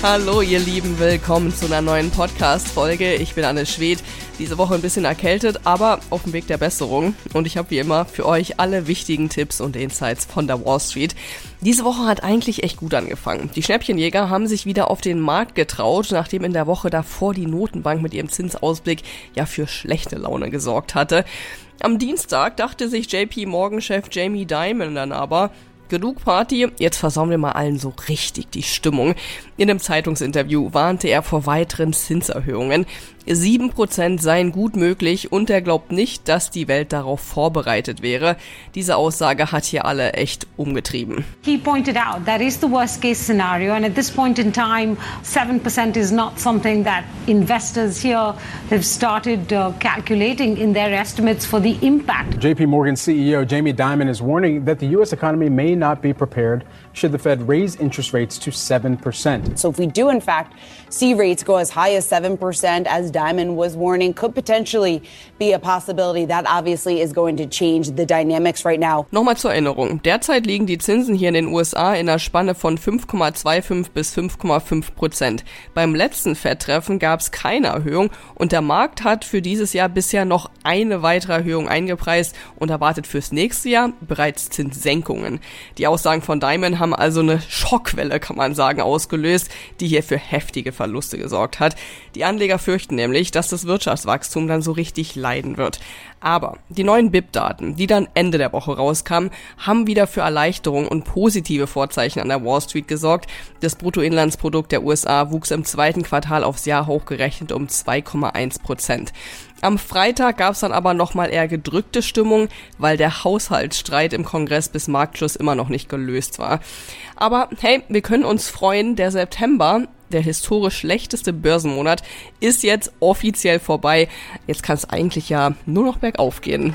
Hallo ihr Lieben, willkommen zu einer neuen Podcast-Folge. Ich bin Anne Schwed, diese Woche ein bisschen erkältet, aber auf dem Weg der Besserung. Und ich habe wie immer für euch alle wichtigen Tipps und Insights von der Wall Street. Diese Woche hat eigentlich echt gut angefangen. Die Schnäppchenjäger haben sich wieder auf den Markt getraut, nachdem in der Woche davor die Notenbank mit ihrem Zinsausblick ja für schlechte Laune gesorgt hatte. Am Dienstag dachte sich JP Morgan-Chef Jamie Dimon dann aber, Genug Party, jetzt versauen wir mal allen so richtig die Stimmung. In einem Zeitungsinterview warnte er vor weiteren Zinserhöhungen. 7% seien gut möglich und er glaubt nicht, dass die Welt darauf vorbereitet wäre. Diese Aussage hat hier alle echt umgetrieben. He pointed out that is the worst case scenario and at this point in time 7% is not something that investors here have started uh, calculating in their estimates for the impact. JP Morgan CEO Jamie Dimon is warning that the US economy may not be prepared should the Fed raise interest rates to 7%. So if we do in fact see rates go as high as 7% as Diamond was warning could potentially be a possibility. That obviously is going to change the dynamics right now. Nochmal zur Erinnerung. Derzeit liegen die Zinsen hier in den USA in einer Spanne von 5,25 bis 5,5 Prozent. Beim letzten Fed-Treffen gab es keine Erhöhung und der Markt hat für dieses Jahr bisher noch eine weitere Erhöhung eingepreist und erwartet fürs nächste Jahr bereits Zinssenkungen. Die Aussagen von Diamond haben also eine Schockwelle, kann man sagen, ausgelöst, die hier für heftige Verluste gesorgt hat. Die Anleger fürchten nämlich, nämlich, dass das Wirtschaftswachstum dann so richtig leiden wird. Aber die neuen BIP-Daten, die dann Ende der Woche rauskamen, haben wieder für Erleichterung und positive Vorzeichen an der Wall Street gesorgt. Das Bruttoinlandsprodukt der USA wuchs im zweiten Quartal aufs Jahr hochgerechnet um 2,1 Prozent. Am Freitag gab es dann aber nochmal eher gedrückte Stimmung, weil der Haushaltsstreit im Kongress bis Marktschluss immer noch nicht gelöst war. Aber hey, wir können uns freuen, der September der historisch schlechteste Börsenmonat ist jetzt offiziell vorbei. Jetzt kann es eigentlich ja nur noch bergauf gehen.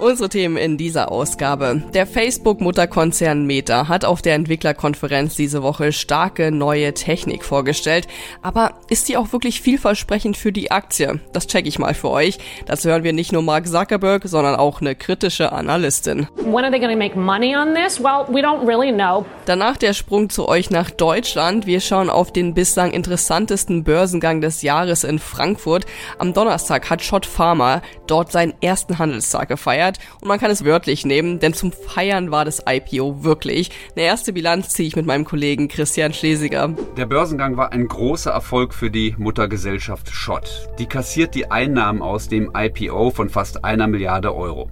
Unsere Themen in dieser Ausgabe. Der Facebook-Mutterkonzern Meta hat auf der Entwicklerkonferenz diese Woche starke neue Technik vorgestellt. Aber ist die auch wirklich vielversprechend für die Aktie? Das checke ich mal für euch. Dazu hören wir nicht nur Mark Zuckerberg, sondern auch eine kritische Analystin. When are they going to make money on this? Well, we don't really know. Danach der Sprung zu euch nach Deutschland. Wir schauen auf den bislang interessantesten Börsengang des Jahres in Frankfurt. Am Donnerstag hat Schott Pharma dort seinen ersten Handelstag gefeiert gefeiert und man kann es wörtlich nehmen, denn zum Feiern war das IPO wirklich. Eine erste Bilanz ziehe ich mit meinem Kollegen Christian Schlesiger. Der Börsengang war ein großer Erfolg für die Muttergesellschaft Schott. Die kassiert die Einnahmen aus dem IPO von fast einer Milliarde Euro.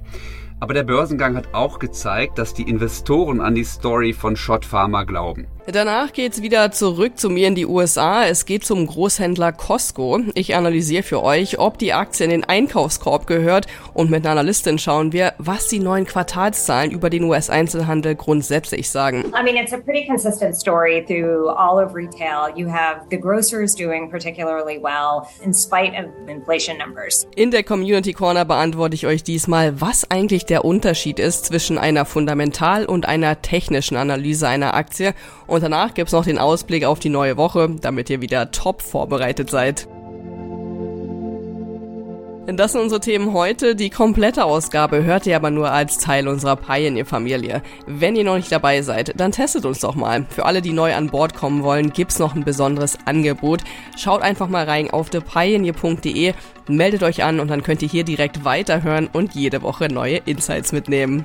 Aber der Börsengang hat auch gezeigt, dass die Investoren an die Story von Schott Pharma glauben. Danach geht's wieder zurück zu mir in die USA. Es geht zum Großhändler Costco. Ich analysiere für euch, ob die Aktie in den Einkaufskorb gehört und mit einer Analystin schauen wir, was die neuen Quartalszahlen über den US-Einzelhandel grundsätzlich sagen. I mean, it's a pretty consistent story through all of retail. You have the grocers doing particularly well in spite of inflation numbers. In der Community Corner beantworte ich euch diesmal, was eigentlich der Unterschied ist zwischen einer fundamental und einer technischen Analyse einer Aktie und danach gibt's noch den Ausblick auf die neue Woche, damit ihr wieder top vorbereitet seid. Das sind unsere Themen heute. Die komplette Ausgabe hört ihr aber nur als Teil unserer Pioneer-Familie. Wenn ihr noch nicht dabei seid, dann testet uns doch mal. Für alle, die neu an Bord kommen wollen, gibt's noch ein besonderes Angebot. Schaut einfach mal rein auf thepioneer.de, meldet euch an und dann könnt ihr hier direkt weiterhören und jede Woche neue Insights mitnehmen.